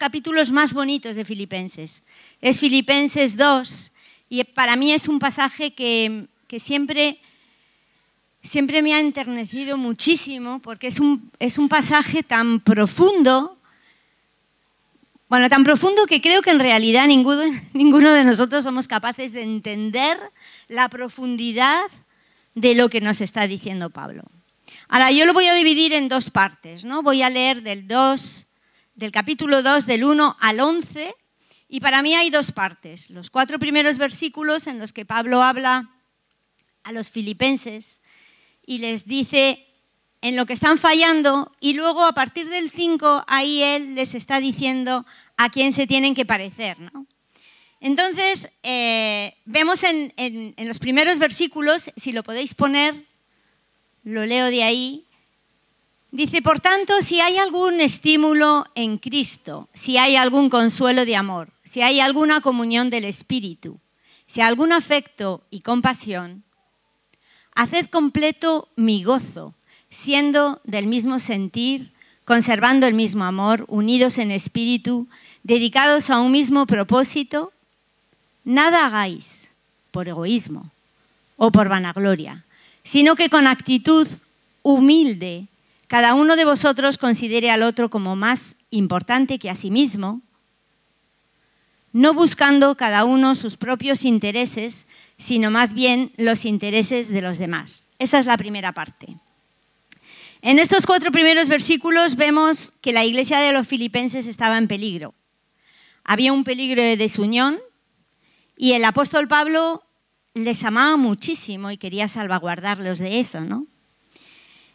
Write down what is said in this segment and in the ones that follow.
capítulos más bonitos de Filipenses. Es Filipenses 2 y para mí es un pasaje que, siempre, siempre me ha enternecido muchísimo porque es un, es un pasaje tan profundo, bueno, tan profundo que creo que en realidad ninguno, ninguno de nosotros somos capaces de entender la profundidad de lo que nos está diciendo Pablo. Ahora, yo lo voy a dividir en dos partes, ¿no? Voy a leer del 2, del capítulo 2, del 1 al 11, y para mí hay dos partes. Los cuatro primeros versículos en los que Pablo habla a los filipenses y les dice en lo que están fallando, y luego a partir del 5, ahí él les está diciendo a quién se tienen que parecer, ¿no? Entonces, eh, vemos en, en los primeros versículos, si lo podéis poner, lo leo de ahí. Dice, por tanto, si hay algún estímulo en Cristo, si hay algún consuelo de amor, si hay alguna comunión del Espíritu, si algún afecto y compasión, haced completo mi gozo, siendo del mismo sentir, conservando el mismo amor, unidos en espíritu, dedicados a un mismo propósito. Nada hagáis por egoísmo o por vanagloria sino que con actitud humilde cada uno de vosotros considere al otro como más importante que a sí mismo, no buscando cada uno sus propios intereses, sino más bien los intereses de los demás. Esa es la primera parte. En estos cuatro primeros versículos vemos que la iglesia de los filipenses estaba en peligro. Había un peligro de desunión y el apóstol Pablo les amaba muchísimo y quería salvaguardarlos de eso, ¿no?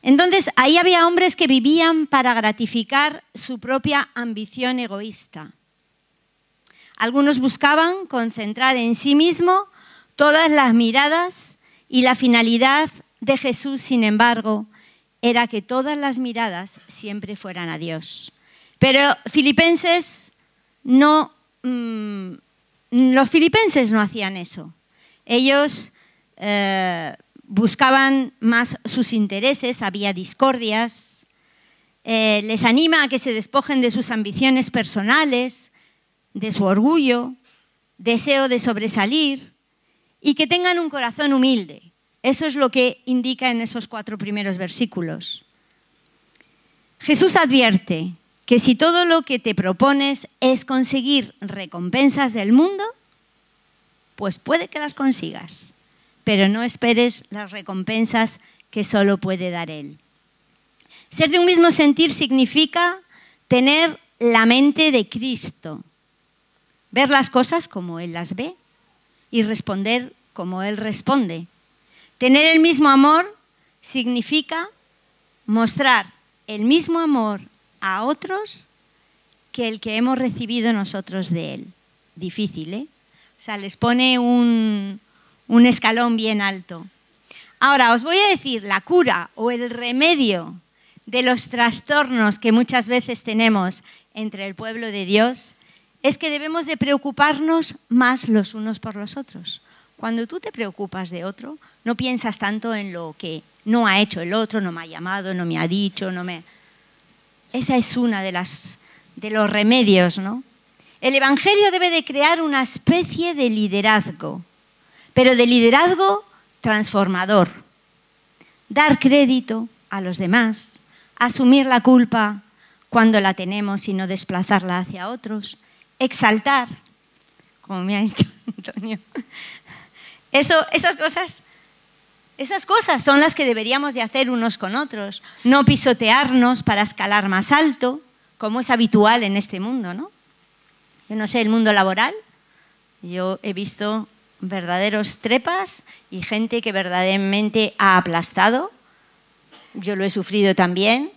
Entonces, ahí había hombres que vivían para gratificar su propia ambición egoísta. Algunos buscaban concentrar en sí mismo todas las miradas y la finalidad de Jesús, sin embargo, era que todas las miradas siempre fueran a Dios. Pero filipenses no, mm, los filipenses no hacían eso. Ellos eh, buscaban más sus intereses, había discordias, eh, les anima a que se despojen de sus ambiciones personales, de su orgullo, deseo de sobresalir y que tengan un corazón humilde. Eso es lo que indica en esos cuatro primeros versículos. Jesús advierte que si todo lo que te propones es conseguir recompensas del mundo, pues puede que las consigas, pero no esperes las recompensas que solo puede dar Él. Ser de un mismo sentir significa tener la mente de Cristo, ver las cosas como Él las ve y responder como Él responde. Tener el mismo amor significa mostrar el mismo amor a otros que el que hemos recibido nosotros de Él. Difícil, ¿eh? O sea, les pone un, escalón bien alto. Ahora, os voy a decir, la cura o el remedio de los trastornos que muchas veces tenemos entre el pueblo de Dios es que debemos de preocuparnos más los unos por los otros. Cuando tú te preocupas de otro, no piensas tanto en lo que no ha hecho el otro, no me ha llamado, no me ha dicho, no me... Esa es una de las de los remedios, ¿no? El Evangelio debe de crear una especie de liderazgo, pero de liderazgo transformador. Dar crédito a los demás, asumir la culpa cuando la tenemos y no desplazarla hacia otros, exaltar, como me ha dicho Antonio. Eso, esas cosas esas cosas son las que deberíamos de hacer unos con otros, no pisotearnos para escalar más alto, como es habitual en este mundo, ¿no? Yo no sé, el mundo laboral, yo he visto verdaderos trepas y gente que verdaderamente ha aplastado. Yo lo he sufrido también.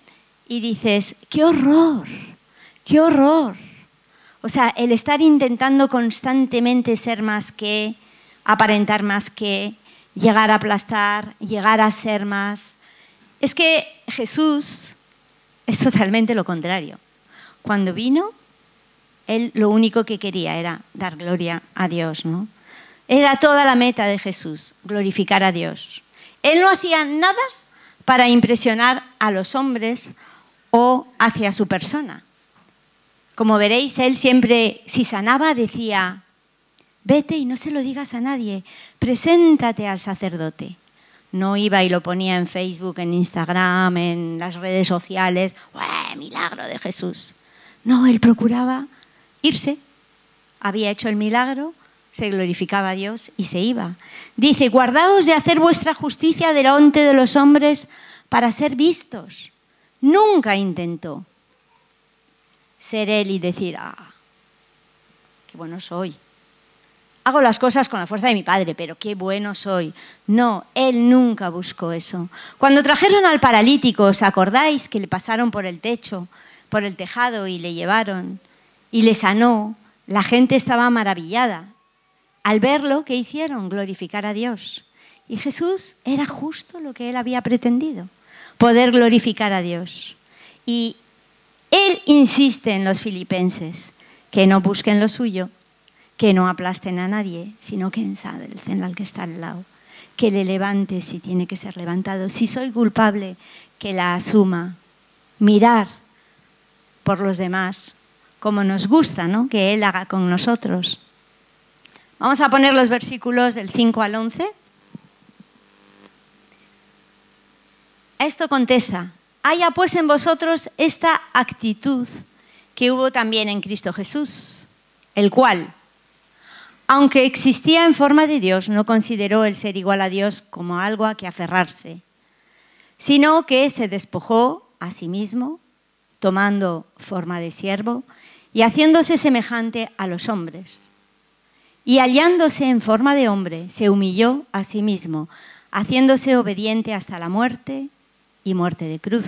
Y dices, qué horror, qué horror. O sea, el estar intentando constantemente ser más que, aparentar más que, llegar a aplastar, llegar a ser más. Es que Jesús es totalmente lo contrario. Cuando vino, él lo único que quería era dar gloria a Dios, ¿no? Era toda la meta de Jesús, glorificar a Dios. Él no hacía nada para impresionar a los hombres o hacia su persona. Como veréis, él siempre, si sanaba, decía, vete y no se lo digas a nadie, preséntate al sacerdote. No iba y lo ponía en Facebook, en Instagram, en las redes sociales, milagro de Jesús! No, él procuraba irse. Había hecho el milagro, se glorificaba a Dios y se iba. Dice, guardaos de hacer vuestra justicia delante de los hombres para ser vistos. Nunca intentó ser él y decir, ah, qué bueno soy. Hago las cosas con la fuerza de mi padre, pero qué bueno soy. No, él nunca buscó eso. Cuando trajeron al paralítico, ¿os acordáis que le pasaron por el techo, por el tejado y le llevaron y le sanó? La gente estaba maravillada. Al verlo, ¿qué hicieron? Glorificar a Dios. Y Jesús era justo lo que él había pretendido, poder glorificar a Dios. Y él insiste en los filipenses que no busquen lo suyo, que no aplasten a nadie, sino que ensalcen al que está al lado, que le levante si tiene que ser levantado. Si soy culpable, que la asuma. Mirar por los demás, como nos gusta ¿no? que Él haga con nosotros. Vamos a poner los versículos del 5 al 11. Esto contesta, haya pues en vosotros esta actitud que hubo también en Cristo Jesús, el cual, aunque existía en forma de Dios, no consideró el ser igual a Dios como algo a que aferrarse, sino que se despojó a sí mismo, tomando forma de siervo y haciéndose semejante a los hombres. Y hallándose en forma de hombre, se humilló a sí mismo, haciéndose obediente hasta la muerte y muerte de cruz.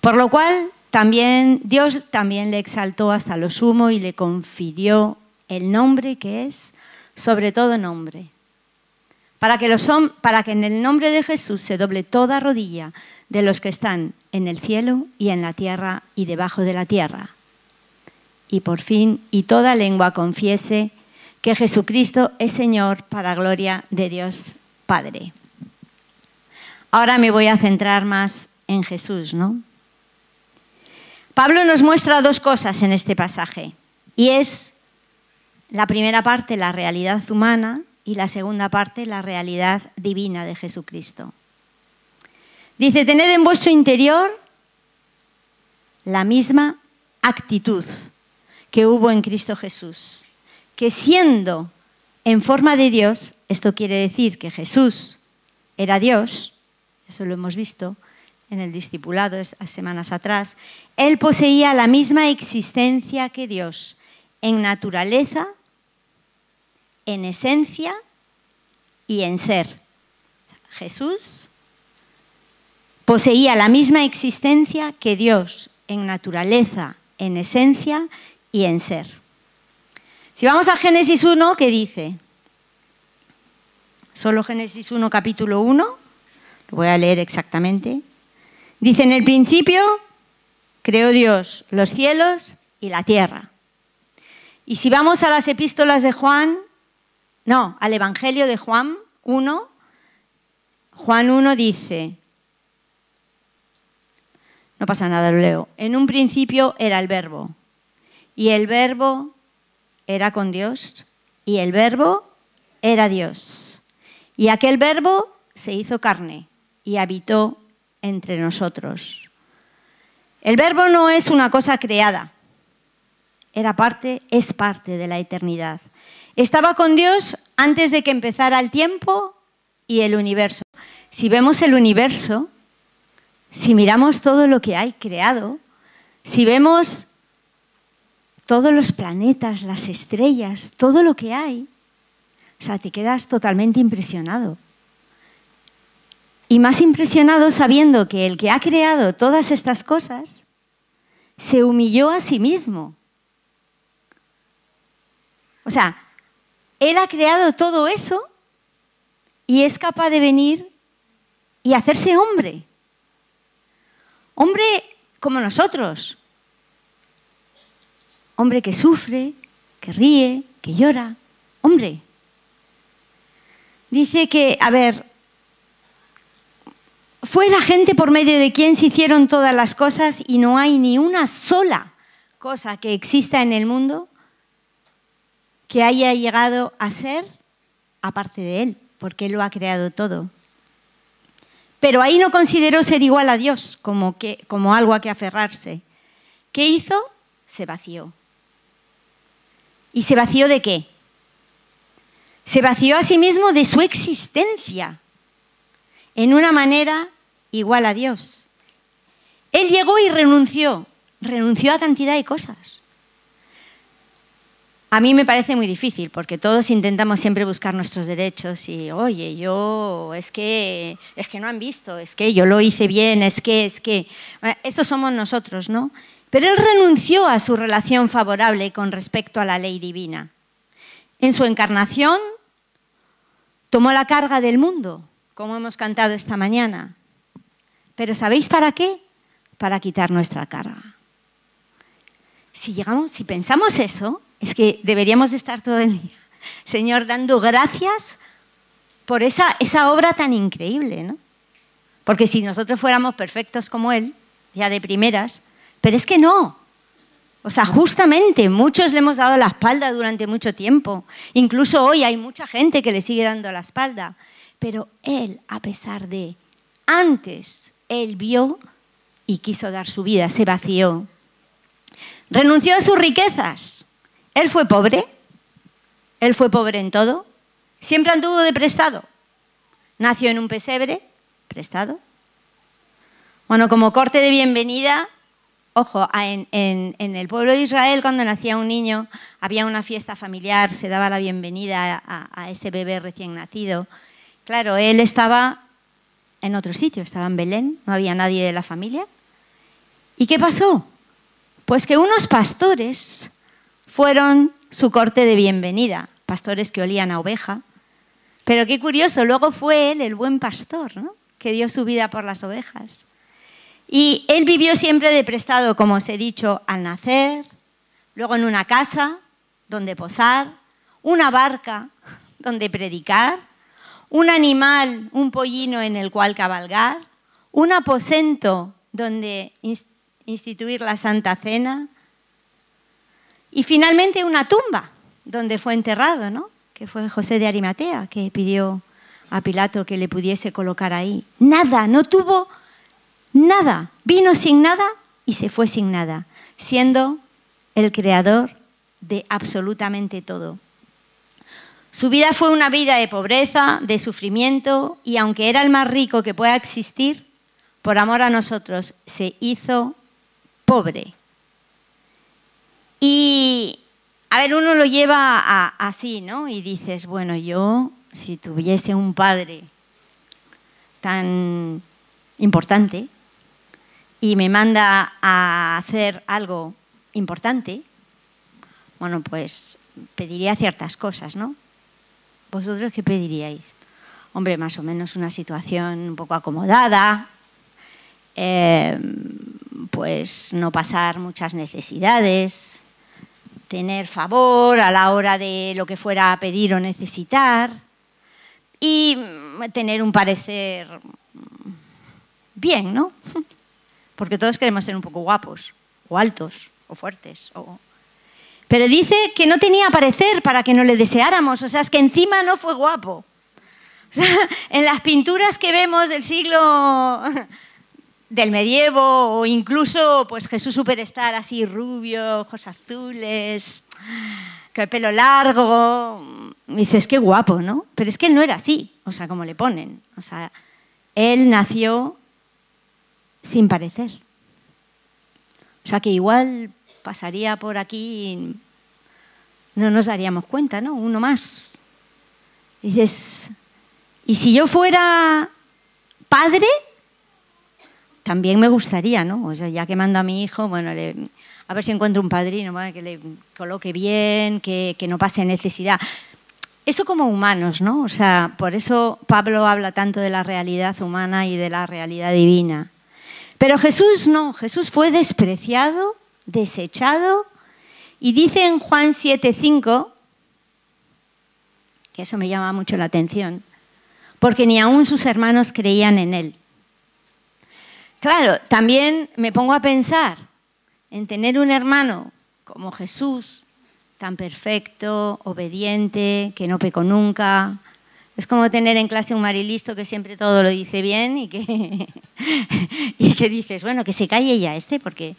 Por lo cual también Dios también le exaltó hasta lo sumo y le confirió el nombre que es sobre todo nombre. Para que, los, para que en el nombre de Jesús se doble toda rodilla de los que están en el cielo y en la tierra y debajo de la tierra. Y por fin, y toda lengua confiese que Jesucristo es Señor para gloria de Dios Padre. Ahora me voy a centrar más en Jesús, ¿no? Pablo nos muestra dos cosas en este pasaje, y es la primera parte, la realidad humana, y la segunda parte, la realidad divina de Jesucristo. Dice, tened en vuestro interior la misma actitud que hubo en Cristo Jesús, que siendo en forma de Dios, esto quiere decir que Jesús era Dios, eso lo hemos visto en el discipulado semanas atrás, él poseía la misma existencia que Dios en naturaleza en esencia y en ser. Jesús poseía la misma existencia que Dios en naturaleza, en esencia y en ser. Si vamos a Génesis 1, ¿qué dice? Solo Génesis 1, capítulo 1, lo voy a leer exactamente. Dice, en el principio creó Dios los cielos y la tierra. Y si vamos a las epístolas de Juan, no, al Evangelio de Juan 1, Juan 1 dice, no pasa nada, lo leo, en un principio era el verbo, y el verbo era con Dios, y el verbo era Dios. Y aquel verbo se hizo carne y habitó entre nosotros. El verbo no es una cosa creada, era parte, es parte de la eternidad. Estaba con Dios antes de que empezara el tiempo y el universo. Si vemos el universo, si miramos todo lo que hay creado, si vemos todos los planetas, las estrellas, todo lo que hay, o sea, te quedas totalmente impresionado. Y más impresionado sabiendo que el que ha creado todas estas cosas se humilló a sí mismo. O sea, él ha creado todo eso y es capaz de venir y hacerse hombre. Hombre como nosotros. Hombre que sufre, que ríe, que llora. Hombre. Dice que, a ver, fue la gente por medio de quien se hicieron todas las cosas y no hay ni una sola cosa que exista en el mundo que haya llegado a ser aparte de Él, porque Él lo ha creado todo. Pero ahí no consideró ser igual a Dios como, que, como algo a que aferrarse. ¿Qué hizo? Se vació. ¿Y se vació de qué? Se vació a sí mismo de su existencia en una manera igual a Dios. Él llegó y renunció, renunció a cantidad de cosas. A mí me parece muy difícil porque todos intentamos siempre buscar nuestros derechos y, oye, yo es que es que no han visto, es que yo lo hice bien, es que es que eso somos nosotros, ¿no? Pero él renunció a su relación favorable con respecto a la ley divina. En su encarnación tomó la carga del mundo, como hemos cantado esta mañana. Pero ¿sabéis para qué? Para quitar nuestra carga. Si llegamos, si pensamos eso, es que deberíamos estar todo el día, Señor, dando gracias por esa, esa obra tan increíble, ¿no? Porque si nosotros fuéramos perfectos como Él, ya de primeras, pero es que no. O sea, justamente muchos le hemos dado la espalda durante mucho tiempo. Incluso hoy hay mucha gente que le sigue dando la espalda. Pero Él, a pesar de antes, Él vio y quiso dar su vida, se vació. Renunció a sus riquezas. Él fue pobre, él fue pobre en todo, siempre anduvo de prestado. Nació en un pesebre, prestado. Bueno, como corte de bienvenida, ojo, en, el pueblo de Israel cuando nacía un niño había una fiesta familiar, se daba la bienvenida a ese bebé recién nacido. Claro, él estaba en otro sitio, estaba en Belén, no había nadie de la familia. ¿Y qué pasó? Pues que unos pastores fueron su corte de bienvenida, pastores que olían a oveja. Pero qué curioso, luego fue él el buen pastor, ¿no? que dio su vida por las ovejas. Y él vivió siempre de prestado, como os he dicho, al nacer, luego en una casa donde posar, una barca donde predicar, un animal, un pollino en el cual cabalgar, un aposento donde instituir la Santa Cena, y finalmente una tumba donde fue enterrado, ¿no? que fue José de Arimatea, que pidió a Pilato que le pudiese colocar ahí. Nada, no tuvo nada. Vino sin nada y se fue sin nada, siendo el creador de absolutamente todo. Su vida fue una vida de pobreza, de sufrimiento, y aunque era el más rico que pueda existir, por amor a nosotros se hizo pobre y, a ver, uno lo lleva así, ¿no? Y dices, bueno, yo, si tuviese un padre tan importante y me manda a hacer algo importante, bueno, pues pediría ciertas cosas, ¿no? ¿Vosotros qué pediríais? Hombre, más o menos una situación un poco acomodada, eh, pues no pasar muchas necesidades, tener favor a la hora de lo que fuera a pedir o necesitar y tener un parecer bien, ¿no? Porque todos queremos ser un poco guapos, o altos, o fuertes. Pero dice que no tenía parecer para que no le deseáramos, o sea, es que encima no fue guapo. O sea, en las pinturas que vemos del siglo del medievo o incluso pues Jesús superstar así rubio, ojos azules, el pelo largo. dices, qué guapo, ¿no? Pero es que él no era así, o sea, como le ponen. O sea, él nació sin parecer. O sea, que igual pasaría por aquí y no nos daríamos cuenta, ¿no? Uno más. dices, ¿y si yo fuera padre? también me gustaría, ¿no? O sea, ya que mando a mi hijo, bueno, a ver si encuentro un padrino que le coloque bien, que, que no pase necesidad. Eso como humanos, ¿no? O sea, por eso Pablo habla tanto de la realidad humana y de la realidad divina. Pero Jesús no, Jesús fue despreciado, desechado, y dice en Juan 7:5, que eso me llama mucho la atención, porque ni aún sus hermanos creían en él. Claro, también me pongo a pensar en tener un hermano como Jesús, tan perfecto, obediente, que no pecó nunca. Es como tener en clase un marilisto que siempre todo lo dice bien y que, y que dices, bueno, que se calle ya este, porque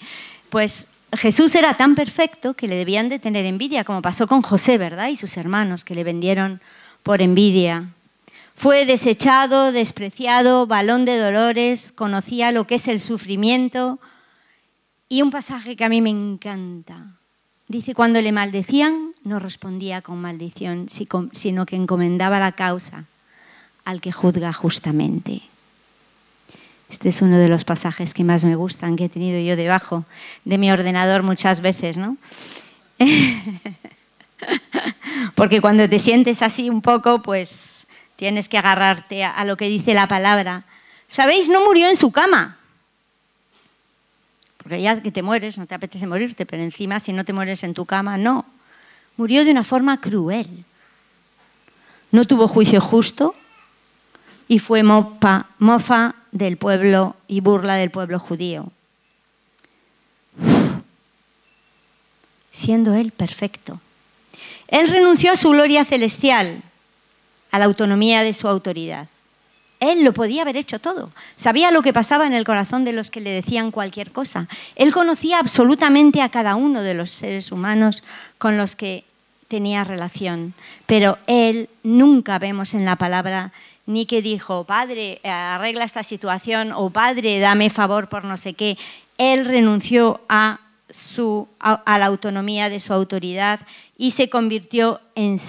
pues Jesús era tan perfecto que le debían de tener envidia, como pasó con José, ¿verdad? Y sus hermanos que le vendieron por envidia. Fue desechado, despreciado, balón de dolores, conocía lo que es el sufrimiento. Y un pasaje que a mí me encanta. Dice, cuando le maldecían, no respondía con maldición, sino que encomendaba la causa al que juzga justamente. Este es uno de los pasajes que más me gustan, que he tenido yo debajo de mi ordenador muchas veces, ¿no? Porque cuando te sientes así un poco, pues tienes que agarrarte a, lo que dice la palabra. ¿Sabéis? No murió en su cama. Ya que te mueres, no te apetece morirte, pero encima si no te mueres en tu cama, no. Murió de una forma cruel. No tuvo juicio justo y fue mofa del pueblo y burla del pueblo judío. Siendo él perfecto. Él renunció a su gloria celestial a la autonomía de su autoridad. Él lo podía haber hecho todo. Sabía lo que pasaba en el corazón de los que le decían cualquier cosa. Él conocía absolutamente a cada uno de los seres humanos con los que tenía relación. Pero él nunca vemos en la palabra ni que dijo, Padre, arregla esta situación o Padre, dame favor por no sé qué. Él renunció a la autonomía de su autoridad y se convirtió en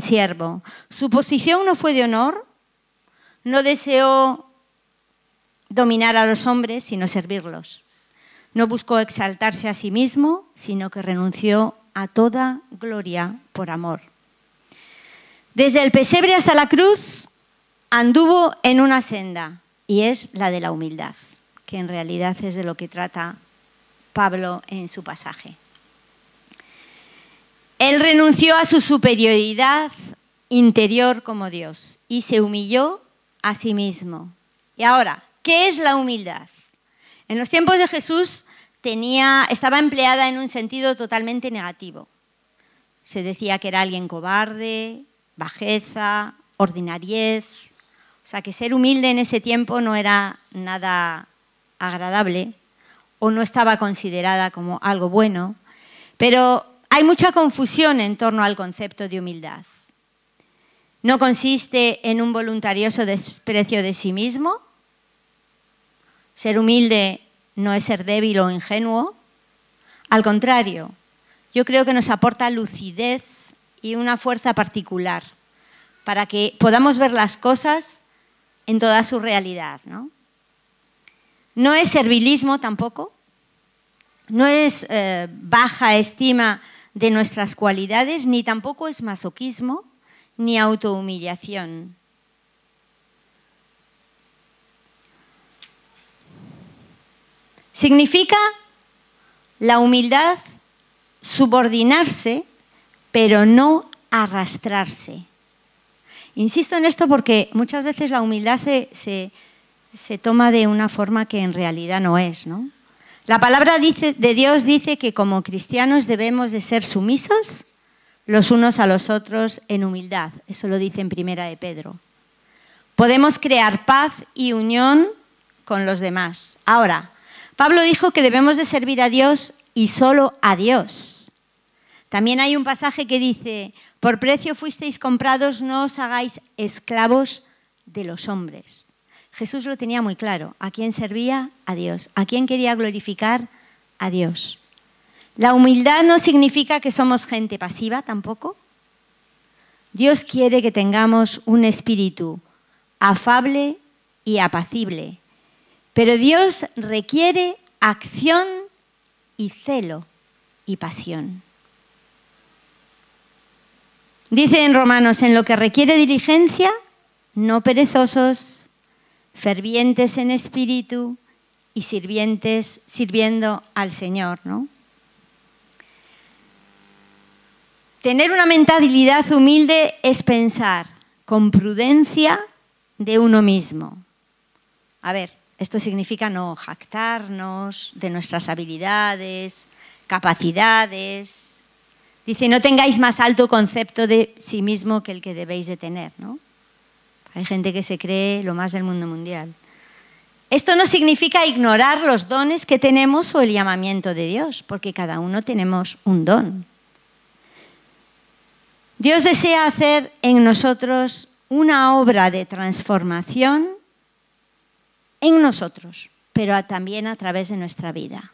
siervo. Su posición no fue de honor, no deseó dominar a los hombres, sino servirlos. No buscó exaltarse a sí mismo, sino que renunció a toda gloria por amor. Desde el pesebre hasta la cruz anduvo en una senda, y es la de la humildad, que en realidad es de lo que trata Pablo en su pasaje. Él renunció a su superioridad interior como Dios y se humilló a sí mismo. Y ahora, ¿qué es la humildad? En los tiempos de Jesús estaba empleada en un sentido totalmente negativo. Se decía que era alguien cobarde, bajeza, ordinariez. O sea, que ser humilde en ese tiempo no era nada agradable o no estaba considerada como algo bueno, pero hay mucha confusión en torno al concepto de humildad. No consiste en un voluntarioso desprecio de sí mismo. Ser humilde no es ser débil o ingenuo. Al contrario, yo creo que nos aporta lucidez y una fuerza particular para que podamos ver las cosas en toda su realidad. ¿no? No es servilismo tampoco, no es eh, baja estima de nuestras cualidades, ni tampoco es masoquismo, ni autohumillación. Significa la humildad subordinarse, pero no arrastrarse. Insisto en esto porque muchas veces la humildad se, se, toma de una forma que en realidad no es. ¿no? La palabra de Dios dice que como cristianos debemos de ser sumisos los unos a los otros en humildad. Eso lo dice en Primera de Pedro. Podemos crear paz y unión con los demás. Ahora, Pablo dijo que debemos de servir a Dios y solo a Dios. También hay un pasaje que dice, por precio fuisteis comprados, no os hagáis esclavos de los hombres. Jesús lo tenía muy claro. ¿A quién servía? A Dios. ¿A quién quería glorificar? A Dios. La humildad no significa que somos gente pasiva tampoco. Dios quiere que tengamos un espíritu afable y apacible, pero Dios requiere acción y celo y pasión. Dice en Romanos, en lo que requiere diligencia, no perezosos, fervientes en espíritu y sirvientes sirviendo al Señor, ¿no? Tener una mentalidad humilde es pensar con prudencia de uno mismo. A ver, Esto significa no jactarnos de nuestras habilidades, capacidades. Dice, no tengáis más alto concepto de sí mismo que el que debéis de tener, ¿no? Hay gente que se cree lo más del mundo mundial. Esto no significa ignorar los dones que tenemos o el llamamiento de Dios, porque cada uno tenemos un don. Dios desea hacer en nosotros una obra de transformación en nosotros, pero también a través de nuestra vida.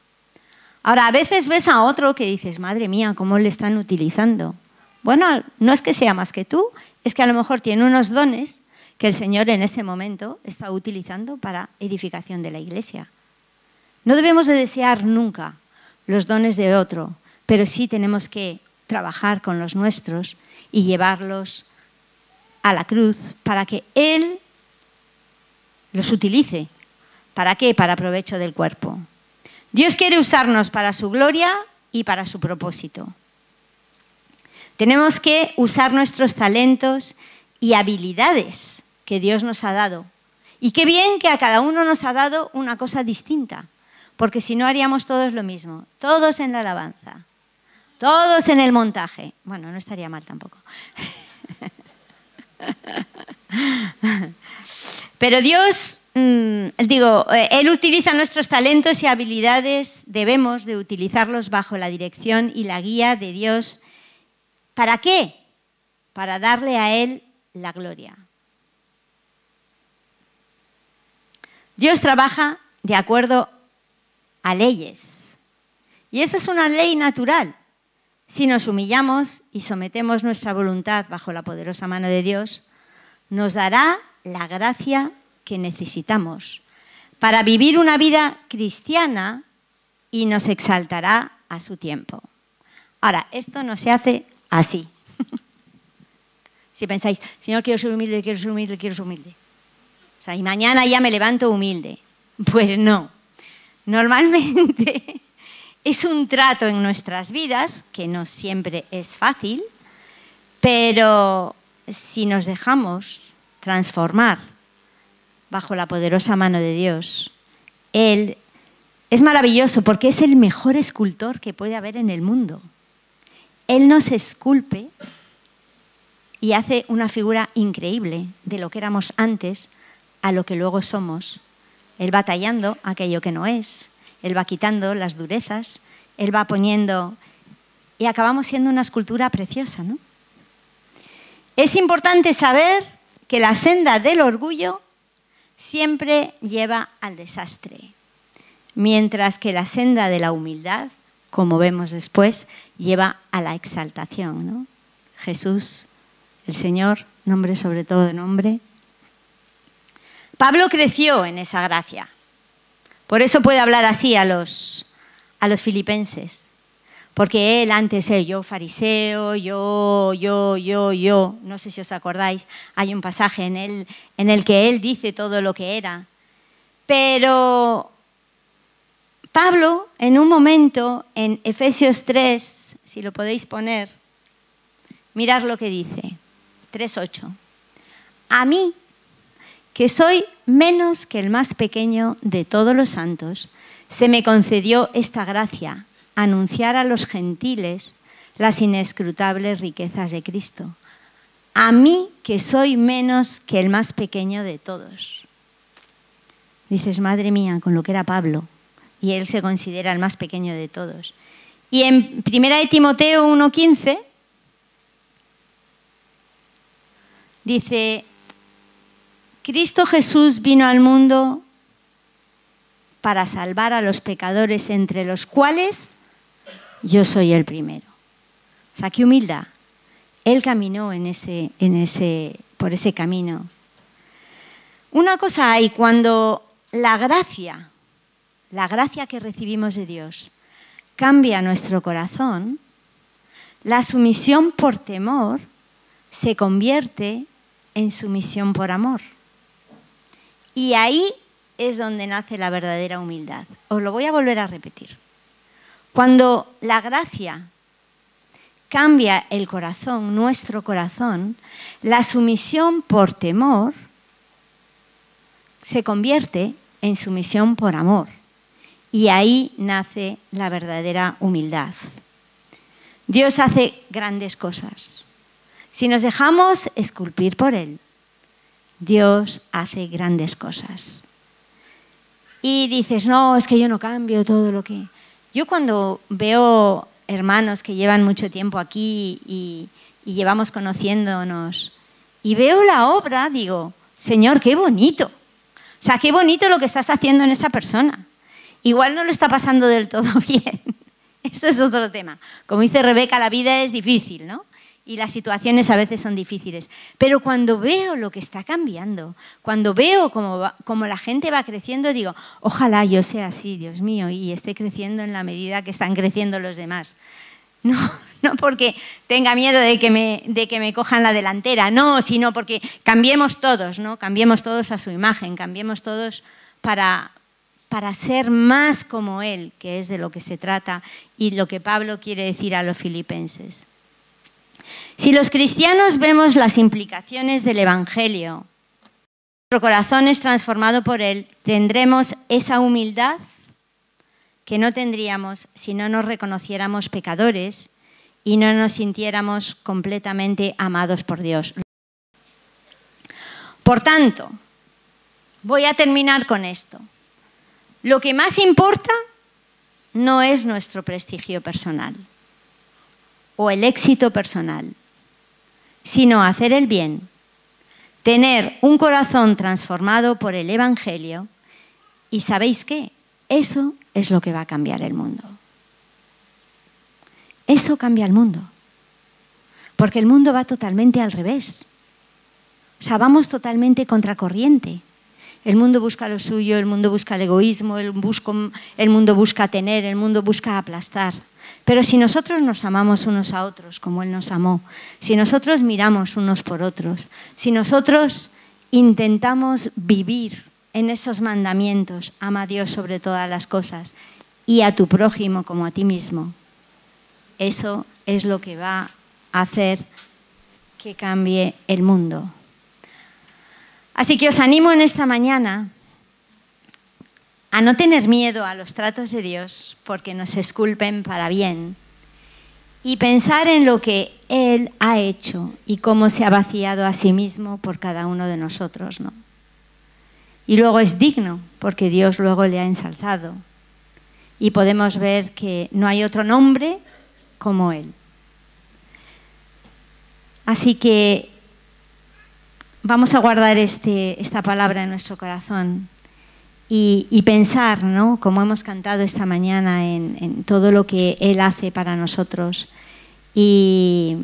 Ahora, a veces ves a otro que dices, madre mía, ¿cómo le están utilizando? Bueno, no es que sea más que tú, es que a lo mejor tiene unos dones que el Señor en ese momento está utilizando para edificación de la iglesia. No debemos de desear nunca los dones de otro, pero sí tenemos que trabajar con los nuestros y llevarlos a la cruz para que Él los utilice. ¿Para qué? Para provecho del cuerpo. Dios quiere usarnos para su gloria y para su propósito. Tenemos que usar nuestros talentos y habilidades que Dios nos ha dado. Y qué bien que a cada uno nos ha dado una cosa distinta, porque si no haríamos todos lo mismo, todos en la alabanza, todos en el montaje. Bueno, no estaría mal tampoco. Pero Dios, mm, digo, eh, Él utiliza nuestros talentos y habilidades, debemos de utilizarlos bajo la dirección y la guía de Dios. ¿Para qué? Para darle a Él la gloria. Dios trabaja de acuerdo a leyes. Y eso es una ley natural. Si nos humillamos y sometemos nuestra voluntad bajo la poderosa mano de Dios, nos dará la gracia que necesitamos para vivir una vida cristiana y nos exaltará a su tiempo. Ahora, esto no se hace así. si pensáis, Señor, quiero ser humilde, quiero ser humilde, quiero ser humilde y mañana ya me levanto humilde. Pues no. Normalmente es un trato en nuestras vidas, que no siempre es fácil, pero si nos dejamos transformar bajo la poderosa mano de Dios, Él es maravilloso porque es el mejor escultor que puede haber en el mundo. Él nos esculpe y hace una figura increíble de lo que éramos antes a lo que luego somos. Él va tallando aquello que no es, Él va quitando las durezas, Él va poniendo y acabamos siendo una escultura preciosa. ¿no? Es importante saber que la senda del orgullo siempre lleva al desastre, mientras que la senda de la humildad, como vemos después, lleva a la exaltación. ¿no? Jesús, el Señor, nombre sobre todo nombre, Pablo creció en esa gracia. Por eso puede hablar así a los, a los filipenses. Porque él antes, eh, yo fariseo, yo, yo, yo, yo, no sé si os acordáis, hay un pasaje en, él, en el que él dice todo lo que era. Pero Pablo, en un momento, en Efesios 3, si lo podéis poner, mirad lo que dice, 3.8. A mí, que soy menos que el más pequeño de todos los santos, se me concedió esta gracia, anunciar a los gentiles las inescrutables riquezas de Cristo. A mí, que soy menos que el más pequeño de todos. Dices, madre mía, con lo que era Pablo, y él se considera el más pequeño de todos. Y en 1 de Timoteo 1.15 dice, Cristo Jesús vino al mundo para salvar a los pecadores, entre los cuales yo soy el primero. O sea, qué humildad. Él caminó en ese, en ese, por ese camino. Una cosa hay, cuando la gracia, la gracia que recibimos de Dios, cambia nuestro corazón, la sumisión por temor se convierte en sumisión por amor. Y ahí es donde nace la verdadera humildad. Os lo voy a volver a repetir. Cuando la gracia cambia el corazón, nuestro corazón, la sumisión por temor se convierte en sumisión por amor. Y ahí nace la verdadera humildad. Dios hace grandes cosas. Si nos dejamos esculpir por Él, Dios hace grandes cosas. Y dices, no, es que yo no cambio todo lo que... Yo cuando veo hermanos que llevan mucho tiempo aquí y, llevamos conociéndonos y veo la obra, digo, Señor, qué bonito. O sea, qué bonito lo que estás haciendo en esa persona. Igual no lo está pasando del todo bien. Eso es otro tema. Como dice Rebeca, la vida es difícil, ¿no? Y las situaciones a veces son difíciles. Pero cuando veo lo que está cambiando, cuando veo cómo, cómo la gente va creciendo, digo, ojalá yo sea así, Dios mío, y esté creciendo en la medida que están creciendo los demás. No, no porque tenga miedo de que, me, de que me cojan la delantera, no, sino porque cambiemos todos, ¿no? Cambiemos todos a su imagen, cambiemos todos para, para ser más como Él, que es de lo que se trata y lo que Pablo quiere decir a los filipenses. Si los cristianos vemos las implicaciones del Evangelio, nuestro corazón es transformado por Él, tendremos esa humildad que no tendríamos si no nos reconociéramos pecadores y no nos sintiéramos completamente amados por Dios. Por tanto, voy a terminar con esto. Lo que más importa no es nuestro prestigio personal o el éxito personal, sino hacer el bien, tener un corazón transformado por el Evangelio y sabéis qué, eso es lo que va a cambiar el mundo. Eso cambia el mundo, porque el mundo va totalmente al revés. O sea, vamos totalmente contracorriente. El mundo busca lo suyo, el mundo busca el egoísmo, el, el mundo busca tener, el mundo busca aplastar. Pero si nosotros nos amamos unos a otros como Él nos amó, si nosotros miramos unos por otros, si nosotros intentamos vivir en esos mandamientos, ama a Dios sobre todas las cosas y a tu prójimo como a ti mismo, eso es lo que va a hacer que cambie el mundo. Así que os animo en esta mañana a no tener miedo a los tratos de Dios porque nos esculpen para bien y pensar en lo que Él ha hecho y cómo se ha vaciado a sí mismo por cada uno de nosotros. ¿no? Y luego es digno porque Dios luego le ha ensalzado y podemos ver que no hay otro nombre como Él. Así que vamos a guardar este, esta palabra en nuestro corazón y, pensar, ¿no? como hemos cantado esta mañana, en, todo lo que Él hace para nosotros. Y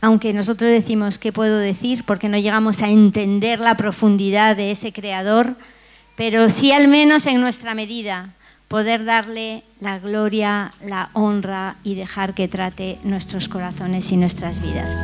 aunque nosotros decimos qué puedo decir, porque no llegamos a entender la profundidad de ese Creador, pero sí al menos en nuestra medida poder darle la gloria, la honra y dejar que trate nuestros corazones y nuestras vidas.